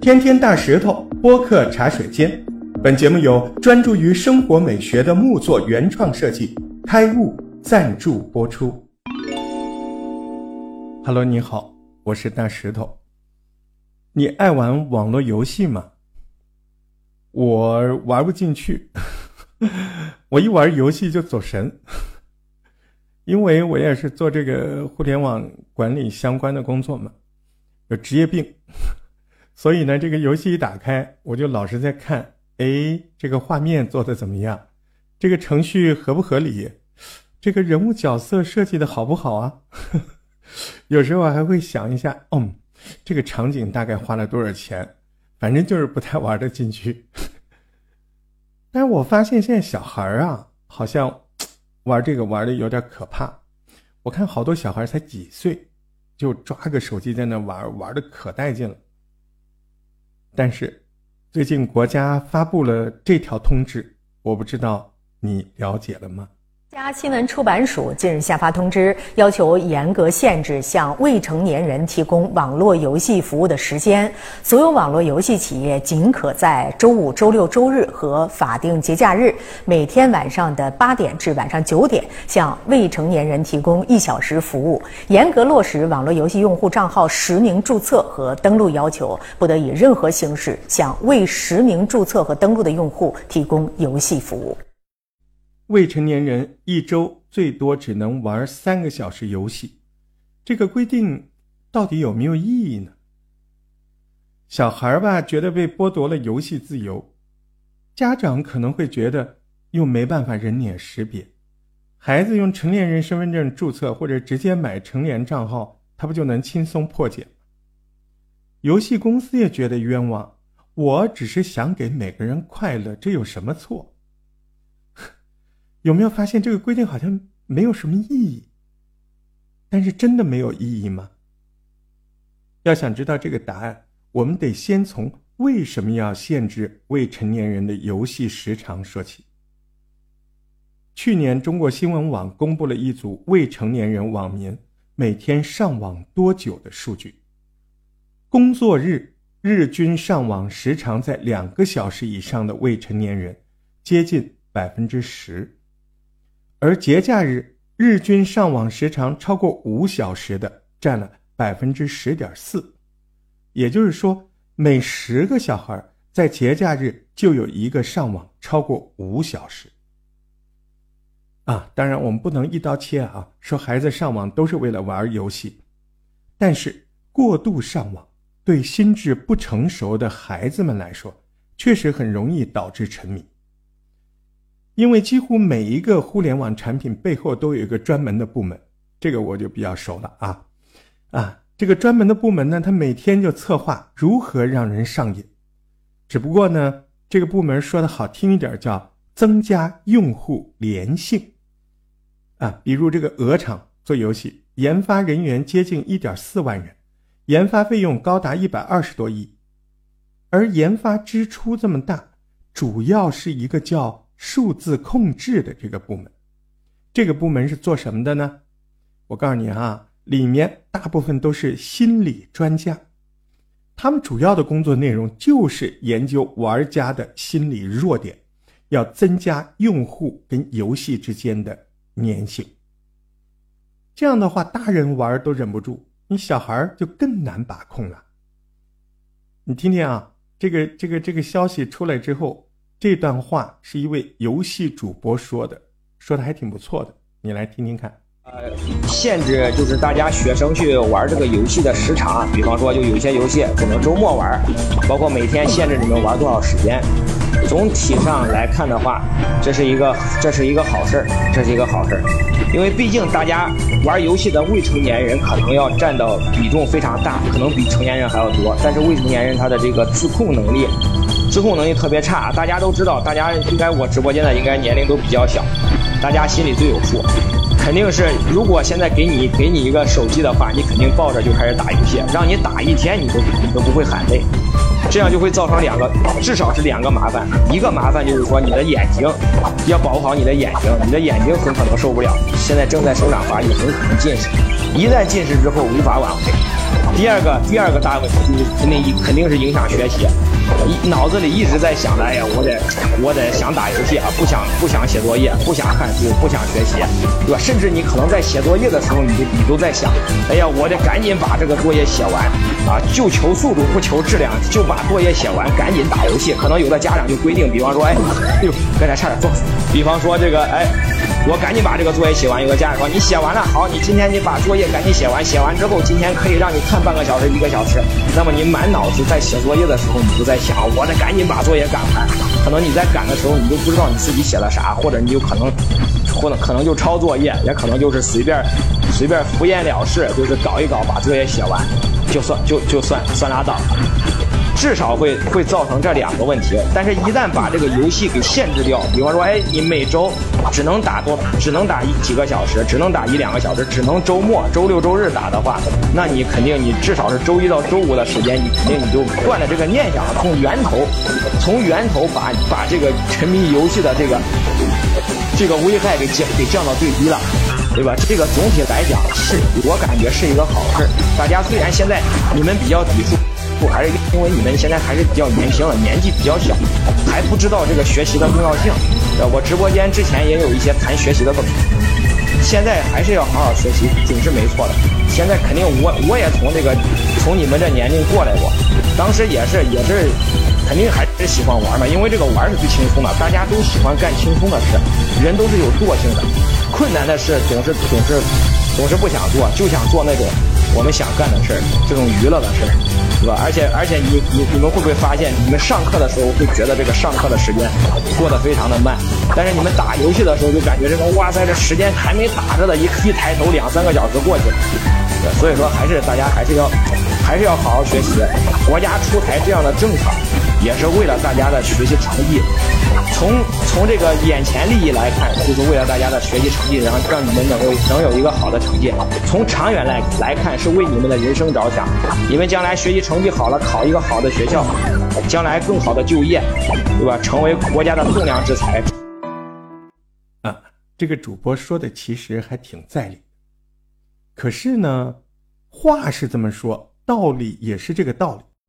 天天大石头播客茶水间，本节目由专注于生活美学的木作原创设计开悟赞助播出。Hello，你好，我是大石头。你爱玩网络游戏吗？我玩不进去，我一玩游戏就走神，因为我也是做这个互联网管理相关的工作嘛，有职业病。所以呢，这个游戏一打开，我就老是在看，哎，这个画面做的怎么样？这个程序合不合理？这个人物角色设计的好不好啊？有时候还会想一下，嗯，这个场景大概花了多少钱？反正就是不太玩得进去。但是我发现现在小孩啊，好像玩这个玩的有点可怕。我看好多小孩才几岁，就抓个手机在那玩，玩的可带劲了。但是，最近国家发布了这条通知，我不知道你了解了吗？家新闻出版署近日下发通知，要求严格限制向未成年人提供网络游戏服务的时间。所有网络游戏企业仅可在周五、周六、周日和法定节假日每天晚上的八点至晚上九点向未成年人提供一小时服务。严格落实网络游戏用户账号实名注册和登录要求，不得以任何形式向未实名注册和登录的用户提供游戏服务。未成年人一周最多只能玩三个小时游戏，这个规定到底有没有意义呢？小孩吧觉得被剥夺了游戏自由，家长可能会觉得又没办法人脸识别，孩子用成年人身份证注册或者直接买成年账号，他不就能轻松破解吗？游戏公司也觉得冤枉，我只是想给每个人快乐，这有什么错？有没有发现这个规定好像没有什么意义？但是真的没有意义吗？要想知道这个答案，我们得先从为什么要限制未成年人的游戏时长说起。去年，中国新闻网公布了一组未成年人网民每天上网多久的数据：工作日日均上网时长在两个小时以上的未成年人，接近百分之十。而节假日日均上网时长超过五小时的占了百分之十点四，也就是说，每十个小孩在节假日就有一个上网超过五小时。啊，当然我们不能一刀切啊，说孩子上网都是为了玩游戏，但是过度上网对心智不成熟的孩子们来说，确实很容易导致沉迷。因为几乎每一个互联网产品背后都有一个专门的部门，这个我就比较熟了啊，啊，这个专门的部门呢，他每天就策划如何让人上瘾，只不过呢，这个部门说的好听一点叫增加用户粘性，啊，比如这个鹅厂做游戏，研发人员接近一点四万人，研发费用高达一百二十多亿，而研发支出这么大，主要是一个叫。数字控制的这个部门，这个部门是做什么的呢？我告诉你啊，里面大部分都是心理专家，他们主要的工作内容就是研究玩家的心理弱点，要增加用户跟游戏之间的粘性。这样的话，大人玩都忍不住，你小孩就更难把控了。你听听啊，这个这个这个消息出来之后。这段话是一位游戏主播说的，说的还挺不错的，你来听听看。呃，限制就是大家学生去玩这个游戏的时长，比方说就有些游戏只能周末玩，包括每天限制你们玩多少时间。总体上来看的话，这是一个这是一个好事儿，这是一个好事儿，因为毕竟大家玩游戏的未成年人可能要占到比重非常大，可能比成年人还要多，但是未成年人他的这个自控能力。自控能力特别差，大家都知道，大家应该我直播间的应该年龄都比较小，大家心里最有数，肯定是如果现在给你给你一个手机的话，你肯定抱着就开始打游戏，让你打一天你都你都不会喊累，这样就会造成两个，至少是两个麻烦，一个麻烦就是说你的眼睛要保护好你的眼睛，你的眼睛很可能受不了，现在正在生长发育，很可能近视，一旦近视之后无法挽回。第二个，第二个大问题就是肯定肯定是影响学习，脑子里一直在想着，哎呀，我得我得想打游戏啊，不想不想写作业，不想看书，不想学习，对吧？甚至你可能在写作业的时候，你都你都在想，哎呀，我得赶紧把这个作业写完啊，就求速度不求质量，就把作业写完，赶紧打游戏。可能有的家长就规定，比方说，哎，哎呦，刚才差点撞死。比方说这个，哎。我赶紧把这个作业写完。有个家长说：“你写完了，好，你今天你把作业赶紧写完。写完之后，今天可以让你看半个小时、一个小时。那么你满脑子在写作业的时候，你就在想，我得赶紧把作业赶完。可能你在赶的时候，你都不知道你自己写了啥，或者你有可能，或者可能就抄作业，也可能就是随便随便敷衍了事，就是搞一搞，把作业写完，就算就就算算拉倒。”至少会会造成这两个问题，但是，一旦把这个游戏给限制掉，比方说，哎，你每周只能打多，只能打一几个小时，只能打一两个小时，只能周末、周六、周日打的话，那你肯定你至少是周一到周五的时间，你肯定你就断了这个念想，从源头，从源头把把这个沉迷游戏的这个这个危害给降给降到最低了，对吧？这个总体来讲是我感觉是一个好事。大家虽然现在你们比较抵触。不还是因为你们现在还是比较年轻了，年纪比较小，还不知道这个学习的重要性。呃，我直播间之前也有一些谈学习的问题，现在还是要好好学习，准是没错的。现在肯定我我也从这个从你们这年龄过来过，当时也是也是肯定还是喜欢玩嘛，因为这个玩是最轻松的，大家都喜欢干轻松的事，人都是有惰性的，困难的事总是总是总是不想做，就想做那种我们想干的事儿，这种娱乐的事儿。是吧？而且而且，你你你们会不会发现，你们上课的时候会觉得这个上课的时间过得非常的慢，但是你们打游戏的时候就感觉这个哇塞，这时间还没打着呢，一 一抬头两三个小时过去了。所以说，还是大家还是要还是要好好学习。国家出台这样的政策，也是为了大家的学习成绩。从从这个眼前利益来看，就是为了大家的学习成绩，然后让你们能够能有一个好的成绩。从长远来来看，是为你们的人生着想。你们将来学习成绩好了，考一个好的学校，将来更好的就业，对吧？成为国家的栋梁之才。啊，这个主播说的其实还挺在理。可是呢，话是这么说，道理也是这个道理。